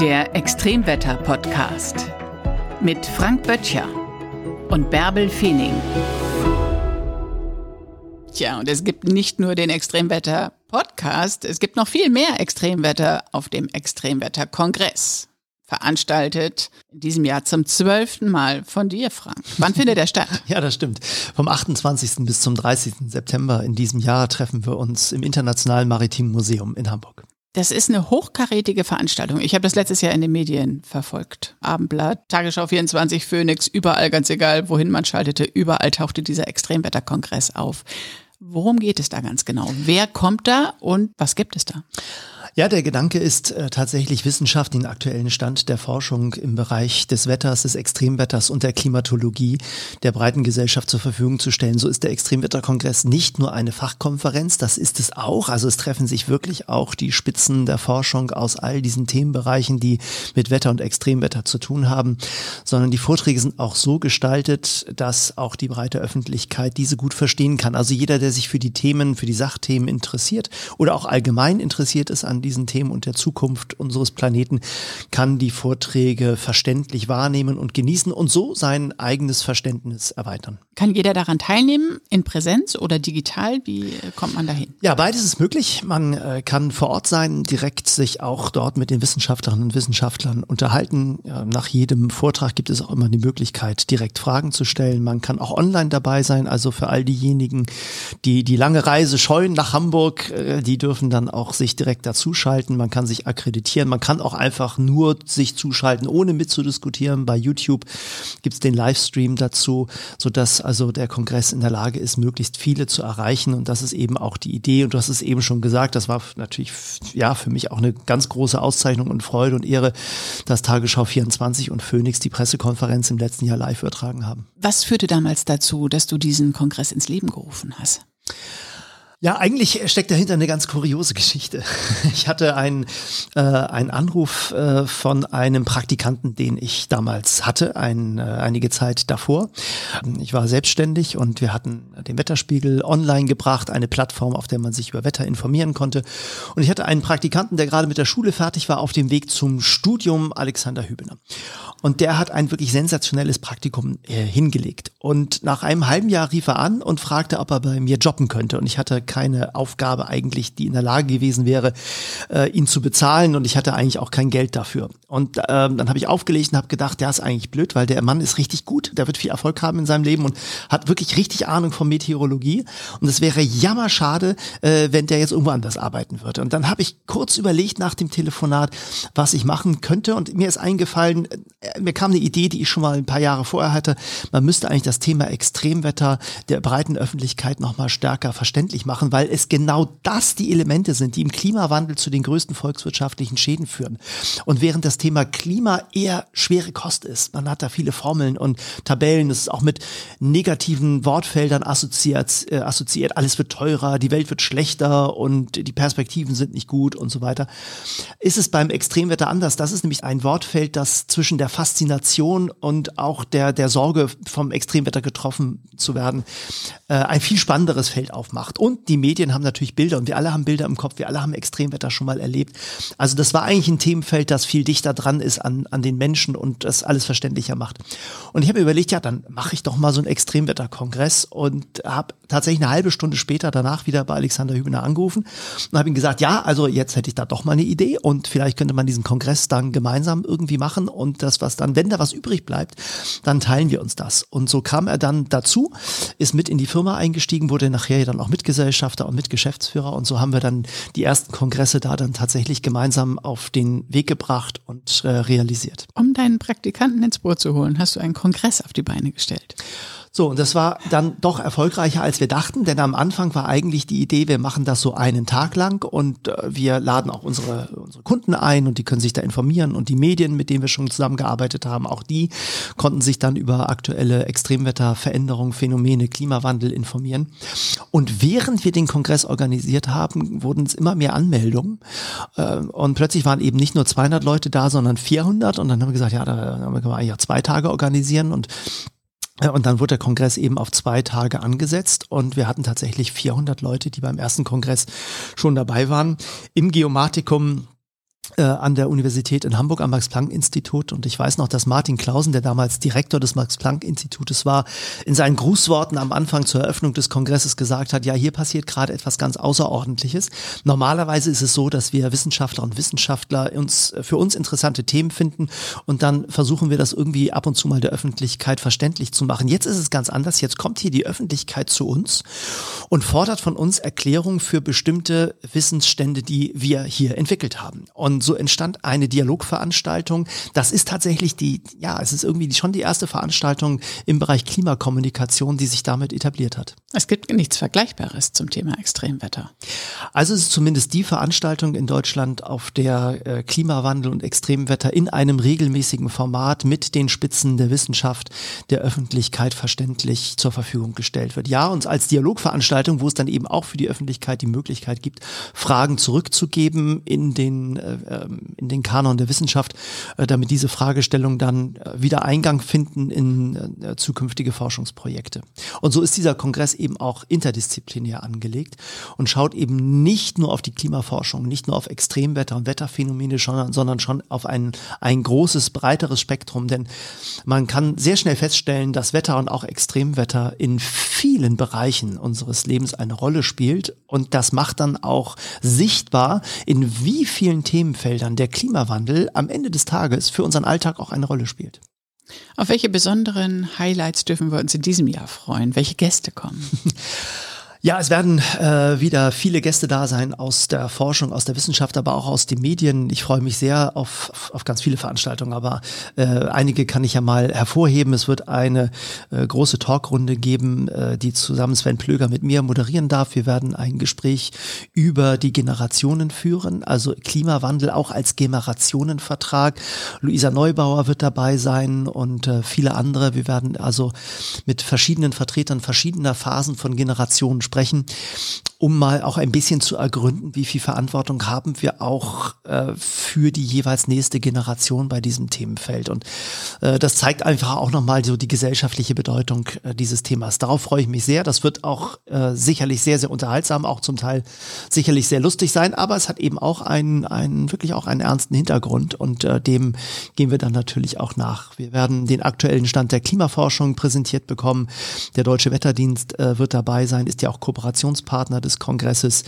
Der Extremwetter-Podcast mit Frank Böttcher und Bärbel Feening. Tja, und es gibt nicht nur den Extremwetter-Podcast, es gibt noch viel mehr Extremwetter auf dem Extremwetter-Kongress. Veranstaltet in diesem Jahr zum zwölften Mal von dir, Frank. Wann findet er statt? Ja, das stimmt. Vom 28. bis zum 30. September in diesem Jahr treffen wir uns im Internationalen Maritimen Museum in Hamburg. Das ist eine hochkarätige Veranstaltung. Ich habe das letztes Jahr in den Medien verfolgt. Abendblatt, Tagesschau 24, Phoenix, überall, ganz egal, wohin man schaltete, überall tauchte dieser Extremwetterkongress auf. Worum geht es da ganz genau? Wer kommt da und was gibt es da? Ja, der Gedanke ist äh, tatsächlich Wissenschaft, den aktuellen Stand der Forschung im Bereich des Wetters, des Extremwetters und der Klimatologie der breiten Gesellschaft zur Verfügung zu stellen. So ist der Extremwetterkongress nicht nur eine Fachkonferenz, das ist es auch. Also es treffen sich wirklich auch die Spitzen der Forschung aus all diesen Themenbereichen, die mit Wetter und Extremwetter zu tun haben, sondern die Vorträge sind auch so gestaltet, dass auch die breite Öffentlichkeit diese gut verstehen kann. Also jeder, der sich für die Themen, für die Sachthemen interessiert oder auch allgemein interessiert ist an diesen Themen und der Zukunft unseres Planeten, kann die Vorträge verständlich wahrnehmen und genießen und so sein eigenes Verständnis erweitern. Kann jeder daran teilnehmen, in Präsenz oder digital? Wie äh, kommt man dahin? Ja, beides ist möglich. Man äh, kann vor Ort sein, direkt sich auch dort mit den Wissenschaftlerinnen und Wissenschaftlern unterhalten. Ja, nach jedem Vortrag gibt es auch immer die Möglichkeit, direkt Fragen zu stellen. Man kann auch online dabei sein, also für all diejenigen, die die lange Reise scheuen nach Hamburg, äh, die dürfen dann auch sich direkt dazu zuschalten, man kann sich akkreditieren, man kann auch einfach nur sich zuschalten, ohne mitzudiskutieren. Bei YouTube gibt es den Livestream dazu, sodass also der Kongress in der Lage ist, möglichst viele zu erreichen. Und das ist eben auch die Idee. Und du hast es eben schon gesagt, das war natürlich ja für mich auch eine ganz große Auszeichnung und Freude und Ehre, dass Tagesschau 24 und Phoenix die Pressekonferenz im letzten Jahr live übertragen haben. Was führte damals dazu, dass du diesen Kongress ins Leben gerufen hast? Ja, eigentlich steckt dahinter eine ganz kuriose Geschichte. Ich hatte einen, äh, einen Anruf äh, von einem Praktikanten, den ich damals hatte, ein, äh, einige Zeit davor. Ich war selbstständig und wir hatten den Wetterspiegel online gebracht, eine Plattform, auf der man sich über Wetter informieren konnte. Und ich hatte einen Praktikanten, der gerade mit der Schule fertig war, auf dem Weg zum Studium, Alexander Hübener. Und der hat ein wirklich sensationelles Praktikum äh, hingelegt. Und nach einem halben Jahr rief er an und fragte, ob er bei mir jobben könnte. Und ich hatte keine Aufgabe eigentlich, die in der Lage gewesen wäre, äh, ihn zu bezahlen. Und ich hatte eigentlich auch kein Geld dafür. Und ähm, dann habe ich aufgelegt und habe gedacht, der ist eigentlich blöd, weil der Mann ist richtig gut. Der wird viel Erfolg haben in seinem Leben und hat wirklich richtig Ahnung von Meteorologie. Und es wäre jammerschade, äh, wenn der jetzt irgendwo anders arbeiten würde. Und dann habe ich kurz überlegt nach dem Telefonat, was ich machen könnte. Und mir ist eingefallen, äh, mir kam eine Idee, die ich schon mal ein paar Jahre vorher hatte. Man müsste eigentlich das Thema Extremwetter der breiten Öffentlichkeit noch mal stärker verständlich machen, weil es genau das die Elemente sind, die im Klimawandel zu den größten volkswirtschaftlichen Schäden führen. Und während das Thema Klima eher schwere Kost ist, man hat da viele Formeln und Tabellen, es ist auch mit negativen Wortfeldern assoziiert, äh, assoziiert, alles wird teurer, die Welt wird schlechter und die Perspektiven sind nicht gut und so weiter, ist es beim Extremwetter anders. Das ist nämlich ein Wortfeld, das zwischen der Faszination und auch der, der Sorge vom Extremwetter getroffen zu werden, äh, ein viel spannenderes Feld aufmacht. Und die Medien haben natürlich Bilder und wir alle haben Bilder im Kopf, wir alle haben Extremwetter schon mal erlebt. Also das war eigentlich ein Themenfeld, das viel dichter dran ist an, an den Menschen und das alles verständlicher macht. Und ich habe überlegt, ja, dann mache ich doch mal so einen Extremwetterkongress und habe tatsächlich eine halbe Stunde später danach wieder bei Alexander Hübener angerufen und habe ihm gesagt, ja, also jetzt hätte ich da doch mal eine Idee und vielleicht könnte man diesen Kongress dann gemeinsam irgendwie machen und das, was dann, wenn da was übrig bleibt, dann teilen wir uns das. Und so kam er dann dazu, ist mit in die Firma eingestiegen, wurde nachher dann auch Mitgesellschafter und Mitgeschäftsführer und so haben wir dann die ersten Kongresse da dann tatsächlich gemeinsam auf den Weg gebracht und äh, realisiert. Um deinen Praktikanten ins Boot zu holen, hast du einen Kongress auf die Beine gestellt. So, und das war dann doch erfolgreicher, als wir dachten, denn am Anfang war eigentlich die Idee, wir machen das so einen Tag lang und äh, wir laden auch unsere, unsere Kunden ein und die können sich da informieren und die Medien, mit denen wir schon zusammengearbeitet haben, auch die konnten sich dann über aktuelle Extremwetterveränderungen, Phänomene, Klimawandel informieren. Und während wir den Kongress organisiert haben, wurden es immer mehr Anmeldungen äh, und plötzlich waren eben nicht nur 200 Leute da, sondern 400 und dann haben wir gesagt, ja, da, können wir eigentlich auch zwei Tage organisieren und und dann wurde der Kongress eben auf zwei Tage angesetzt und wir hatten tatsächlich 400 Leute, die beim ersten Kongress schon dabei waren. Im Geomatikum äh, an der Universität in Hamburg am Max-Planck-Institut und ich weiß noch, dass Martin Klausen, der damals Direktor des Max-Planck-Institutes war, in seinen Grußworten am Anfang zur Eröffnung des Kongresses gesagt hat, ja, hier passiert gerade etwas ganz Außerordentliches. Normalerweise ist es so, dass wir Wissenschaftler und Wissenschaftler uns für uns interessante Themen finden und dann versuchen wir das irgendwie ab und zu mal der Öffentlichkeit verständlich zu machen. Jetzt ist es ganz anders. Jetzt kommt hier die Öffentlichkeit zu uns und fordert von uns Erklärungen für bestimmte Wissensstände, die wir hier entwickelt haben. Und so entstand eine Dialogveranstaltung. Das ist tatsächlich die, ja, es ist irgendwie schon die erste Veranstaltung im Bereich Klimakommunikation, die sich damit etabliert hat. Es gibt nichts Vergleichbares zum Thema Extremwetter. Also es ist zumindest die Veranstaltung in Deutschland, auf der äh, Klimawandel und Extremwetter in einem regelmäßigen Format mit den Spitzen der Wissenschaft der Öffentlichkeit verständlich zur Verfügung gestellt wird. Ja, und als Dialogveranstaltung, wo es dann eben auch für die Öffentlichkeit die Möglichkeit gibt, Fragen zurückzugeben in den, äh, ähm, in den Kanon der Wissenschaft, äh, damit diese Fragestellungen dann äh, wieder Eingang finden in äh, zukünftige Forschungsprojekte. Und so ist dieser Kongress eben auch interdisziplinär angelegt und schaut eben nicht nur auf die Klimaforschung, nicht nur auf Extremwetter und Wetterphänomene, sondern schon auf ein, ein großes, breiteres Spektrum. Denn man kann sehr schnell feststellen, dass Wetter und auch Extremwetter in vielen Bereichen unseres Lebens eine Rolle spielt. Und das macht dann auch sichtbar, in wie vielen Themenfeldern der Klimawandel am Ende des Tages für unseren Alltag auch eine Rolle spielt. Auf welche besonderen Highlights dürfen wir uns in diesem Jahr freuen? Welche Gäste kommen? Ja, es werden äh, wieder viele Gäste da sein aus der Forschung, aus der Wissenschaft, aber auch aus den Medien. Ich freue mich sehr auf, auf, ganz viele Veranstaltungen, aber äh, einige kann ich ja mal hervorheben. Es wird eine äh, große Talkrunde geben, äh, die zusammen Sven Plöger mit mir moderieren darf. Wir werden ein Gespräch über die Generationen führen, also Klimawandel auch als Generationenvertrag. Luisa Neubauer wird dabei sein und äh, viele andere. Wir werden also mit verschiedenen Vertretern verschiedener Phasen von Generationen sprechen, um mal auch ein bisschen zu ergründen, wie viel Verantwortung haben wir auch äh, für die jeweils nächste Generation bei diesem Themenfeld. Und äh, das zeigt einfach auch nochmal so die gesellschaftliche Bedeutung äh, dieses Themas. Darauf freue ich mich sehr. Das wird auch äh, sicherlich sehr, sehr unterhaltsam, auch zum Teil sicherlich sehr lustig sein, aber es hat eben auch einen, einen wirklich auch einen ernsten Hintergrund und äh, dem gehen wir dann natürlich auch nach. Wir werden den aktuellen Stand der Klimaforschung präsentiert bekommen. Der Deutsche Wetterdienst äh, wird dabei sein, ist ja auch Kooperationspartner des Kongresses.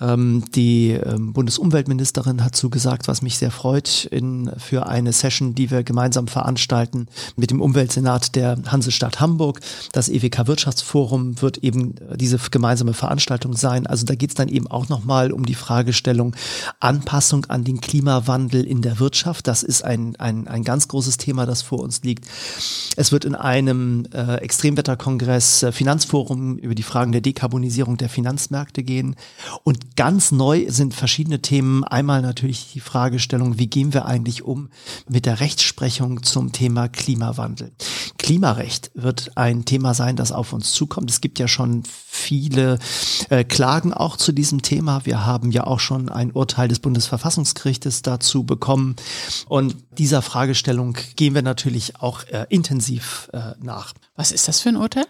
Ähm, die ähm, Bundesumweltministerin hat zugesagt, was mich sehr freut, in, für eine Session, die wir gemeinsam veranstalten mit dem Umweltsenat der Hansestadt Hamburg. Das EWK Wirtschaftsforum wird eben diese gemeinsame Veranstaltung sein. Also da geht es dann eben auch nochmal um die Fragestellung Anpassung an den Klimawandel in der Wirtschaft. Das ist ein, ein, ein ganz großes Thema, das vor uns liegt. Es wird in einem äh, Extremwetterkongress äh, Finanzforum über die Fragen der Dekarbonisierung der Finanzmärkte gehen. Und ganz neu sind verschiedene Themen. Einmal natürlich die Fragestellung, wie gehen wir eigentlich um mit der Rechtsprechung zum Thema Klimawandel. Klimarecht wird ein Thema sein, das auf uns zukommt. Es gibt ja schon viele äh, Klagen auch zu diesem Thema. Wir haben ja auch schon ein Urteil des Bundesverfassungsgerichtes dazu bekommen. Und dieser Fragestellung gehen wir natürlich auch äh, intensiv äh, nach. Was ist das für ein Urteil?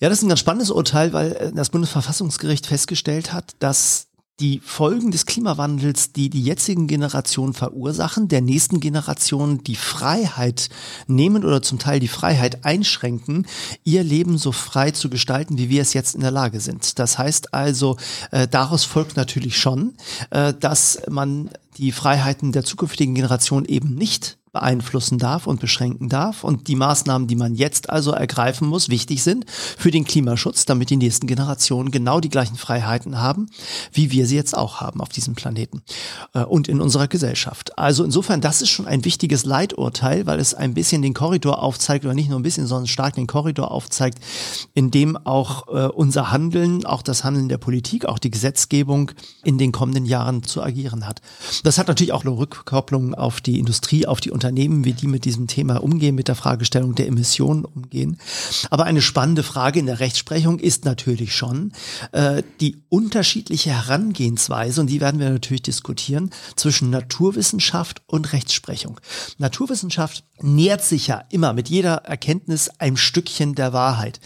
Ja, das ist ein ganz spannendes Urteil, weil äh, das Bundesverfassungsgericht festgestellt hat, dass die Folgen des Klimawandels, die die jetzigen Generationen verursachen, der nächsten Generation die Freiheit nehmen oder zum Teil die Freiheit einschränken, ihr Leben so frei zu gestalten, wie wir es jetzt in der Lage sind. Das heißt also, äh, daraus folgt natürlich schon, äh, dass man die Freiheiten der zukünftigen Generation eben nicht beeinflussen darf und beschränken darf und die Maßnahmen, die man jetzt also ergreifen muss, wichtig sind für den Klimaschutz, damit die nächsten Generationen genau die gleichen Freiheiten haben, wie wir sie jetzt auch haben auf diesem Planeten äh, und in unserer Gesellschaft. Also insofern, das ist schon ein wichtiges Leiturteil, weil es ein bisschen den Korridor aufzeigt oder nicht nur ein bisschen, sondern stark den Korridor aufzeigt, in dem auch äh, unser Handeln, auch das Handeln der Politik, auch die Gesetzgebung in den kommenden Jahren zu agieren hat. Das hat natürlich auch eine Rückkopplung auf die Industrie, auf die Unternehmen, wie die mit diesem Thema umgehen, mit der Fragestellung der Emissionen umgehen. Aber eine spannende Frage in der Rechtsprechung ist natürlich schon äh, die unterschiedliche Herangehensweise, und die werden wir natürlich diskutieren, zwischen Naturwissenschaft und Rechtsprechung. Naturwissenschaft nähert sich ja immer mit jeder Erkenntnis ein Stückchen der Wahrheit.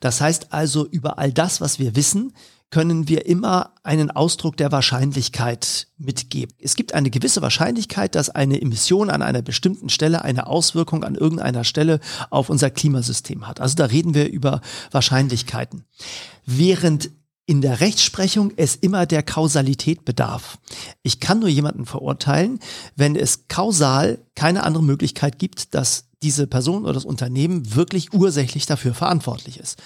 Das heißt also, über all das, was wir wissen, können wir immer einen Ausdruck der Wahrscheinlichkeit mitgeben. Es gibt eine gewisse Wahrscheinlichkeit, dass eine Emission an einer bestimmten Stelle eine Auswirkung an irgendeiner Stelle auf unser Klimasystem hat. Also da reden wir über Wahrscheinlichkeiten. Während in der Rechtsprechung es immer der Kausalität bedarf. Ich kann nur jemanden verurteilen, wenn es kausal keine andere Möglichkeit gibt, dass diese Person oder das Unternehmen wirklich ursächlich dafür verantwortlich ist.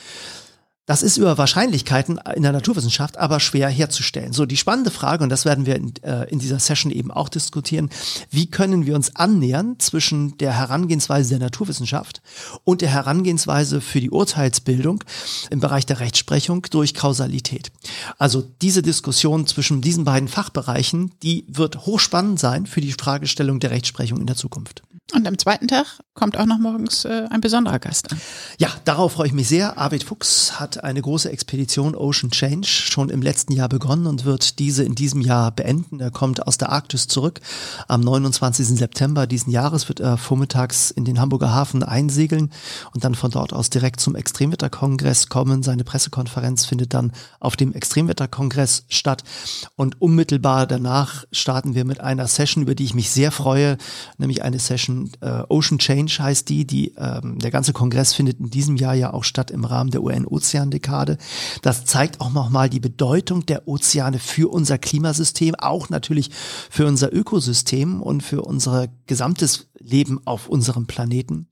Das ist über Wahrscheinlichkeiten in der Naturwissenschaft aber schwer herzustellen. So, die spannende Frage, und das werden wir in, äh, in, dieser Session eben auch diskutieren, wie können wir uns annähern zwischen der Herangehensweise der Naturwissenschaft und der Herangehensweise für die Urteilsbildung im Bereich der Rechtsprechung durch Kausalität. Also diese Diskussion zwischen diesen beiden Fachbereichen, die wird hochspannend sein für die Fragestellung der Rechtsprechung in der Zukunft. Und am zweiten Tag kommt auch noch morgens äh, ein besonderer Gast an. Ja, darauf freue ich mich sehr. Arvid Fuchs hat eine große Expedition Ocean Change schon im letzten Jahr begonnen und wird diese in diesem Jahr beenden. Er kommt aus der Arktis zurück. Am 29. September diesen Jahres wird er vormittags in den Hamburger Hafen einsegeln und dann von dort aus direkt zum Extremwetterkongress kommen. Seine Pressekonferenz findet dann auf dem Extremwetterkongress statt. Und unmittelbar danach starten wir mit einer Session, über die ich mich sehr freue, nämlich eine Session äh, Ocean Change heißt die, die ähm, der ganze Kongress findet in diesem Jahr ja auch statt im Rahmen der UN-Ozeandekade. Das zeigt auch nochmal die Bedeutung der Ozeane für unser Klimasystem, auch natürlich für unser Ökosystem und für unser gesamtes Leben auf unserem Planeten.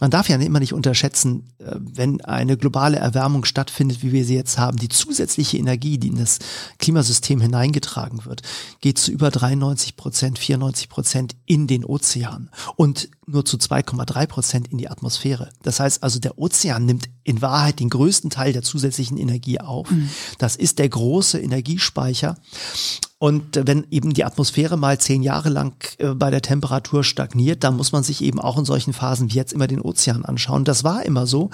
Man darf ja immer nicht unterschätzen, äh, wenn eine globale Erwärmung stattfindet, wie wir sie jetzt haben, die zusätzliche Energie, die in das Klimasystem hineingetragen wird, geht zu über 93 Prozent, 94 Prozent in den Ozean und nur zu 2,3 Prozent in die Atmosphäre. Das heißt also, der Ozean nimmt in Wahrheit den größten Teil der zusätzlichen Energie auf. Mhm. Das ist der große Energiespeicher. Und wenn eben die Atmosphäre mal zehn Jahre lang äh, bei der Temperatur stagniert, dann muss man sich eben auch in solchen Phasen wie jetzt immer den Ozean anschauen. Das war immer so.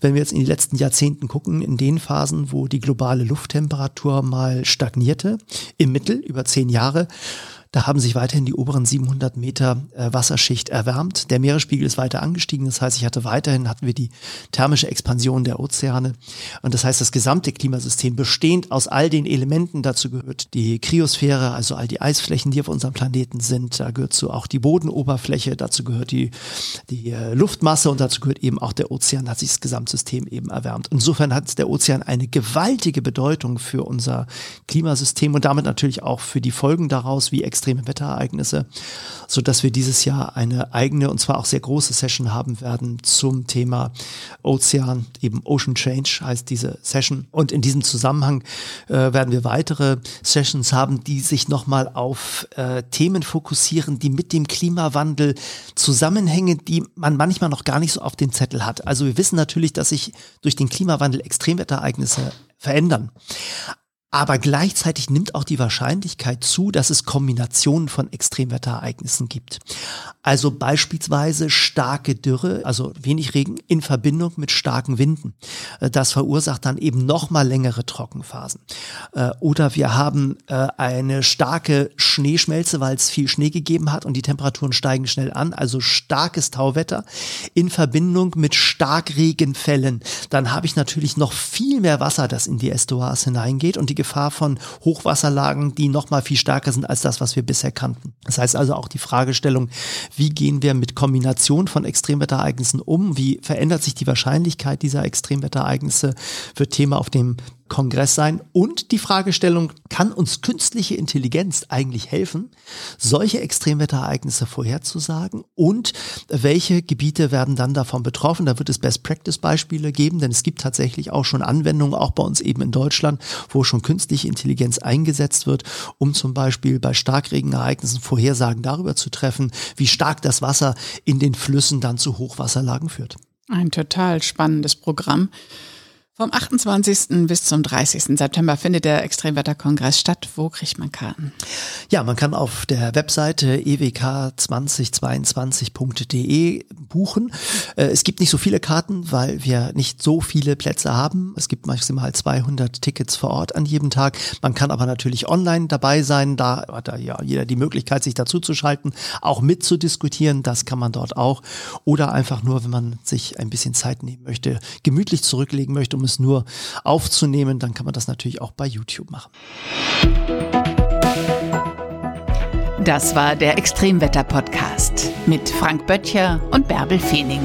Wenn wir jetzt in die letzten Jahrzehnten gucken, in den Phasen, wo die globale Lufttemperatur mal stagnierte, im Mittel über zehn Jahre, da haben sich weiterhin die oberen 700 Meter äh, Wasserschicht erwärmt. Der Meeresspiegel ist weiter angestiegen. Das heißt, ich hatte weiterhin, hatten wir die thermische Expansion der Ozeane. Und das heißt, das gesamte Klimasystem bestehend aus all den Elementen, dazu gehört die Kryosphäre, also all die Eisflächen, die auf unserem Planeten sind. Da gehört zu auch die Bodenoberfläche, dazu gehört die, die äh, Luftmasse und dazu gehört eben auch der Ozean, hat sich das Gesamtsystem eben erwärmt. Insofern hat der Ozean eine gewaltige Bedeutung für unser Klimasystem und damit natürlich auch für die Folgen daraus, wie extreme Wetterereignisse, so dass wir dieses Jahr eine eigene und zwar auch sehr große Session haben werden zum Thema Ozean, eben Ocean Change heißt diese Session. Und in diesem Zusammenhang äh, werden wir weitere Sessions haben, die sich nochmal auf äh, Themen fokussieren, die mit dem Klimawandel zusammenhängen, die man manchmal noch gar nicht so auf den Zettel hat. Also wir wissen natürlich, dass sich durch den Klimawandel Extremwetterereignisse verändern. Aber gleichzeitig nimmt auch die Wahrscheinlichkeit zu, dass es Kombinationen von Extremwetterereignissen gibt. Also beispielsweise starke Dürre, also wenig Regen in Verbindung mit starken Winden. Äh, das verursacht dann eben nochmal längere Trockenphasen. Äh, oder wir haben äh, eine starke Schneeschmelze, weil es viel Schnee gegeben hat und die Temperaturen steigen schnell an. Also starkes Tauwetter in Verbindung mit Starkregenfällen. Dann habe ich natürlich noch viel mehr Wasser, das in die Estuars hineingeht und die Gefahr von Hochwasserlagen, die noch mal viel stärker sind als das, was wir bisher kannten. Das heißt also auch die Fragestellung, wie gehen wir mit Kombination von Extremwetterereignissen um? Wie verändert sich die Wahrscheinlichkeit dieser Extremwetterereignisse? Für Thema auf dem Kongress sein und die Fragestellung, kann uns künstliche Intelligenz eigentlich helfen, solche Extremwetterereignisse vorherzusagen und welche Gebiete werden dann davon betroffen? Da wird es Best-Practice-Beispiele geben, denn es gibt tatsächlich auch schon Anwendungen, auch bei uns eben in Deutschland, wo schon künstliche Intelligenz eingesetzt wird, um zum Beispiel bei Starkregenereignissen Vorhersagen darüber zu treffen, wie stark das Wasser in den Flüssen dann zu Hochwasserlagen führt. Ein total spannendes Programm. Vom 28. bis zum 30. September findet der Extremwetterkongress statt. Wo kriegt man Karten? Ja, man kann auf der Webseite ewk2022.de buchen. Äh, es gibt nicht so viele Karten, weil wir nicht so viele Plätze haben. Es gibt maximal 200 Tickets vor Ort an jedem Tag. Man kann aber natürlich online dabei sein. Da hat ja jeder die Möglichkeit, sich dazu zu schalten, auch mitzudiskutieren. Das kann man dort auch. Oder einfach nur, wenn man sich ein bisschen Zeit nehmen möchte, gemütlich zurücklegen möchte, um es nur aufzunehmen, dann kann man das natürlich auch bei YouTube machen. Das war der Extremwetter-Podcast mit Frank Böttcher und Bärbel Feening.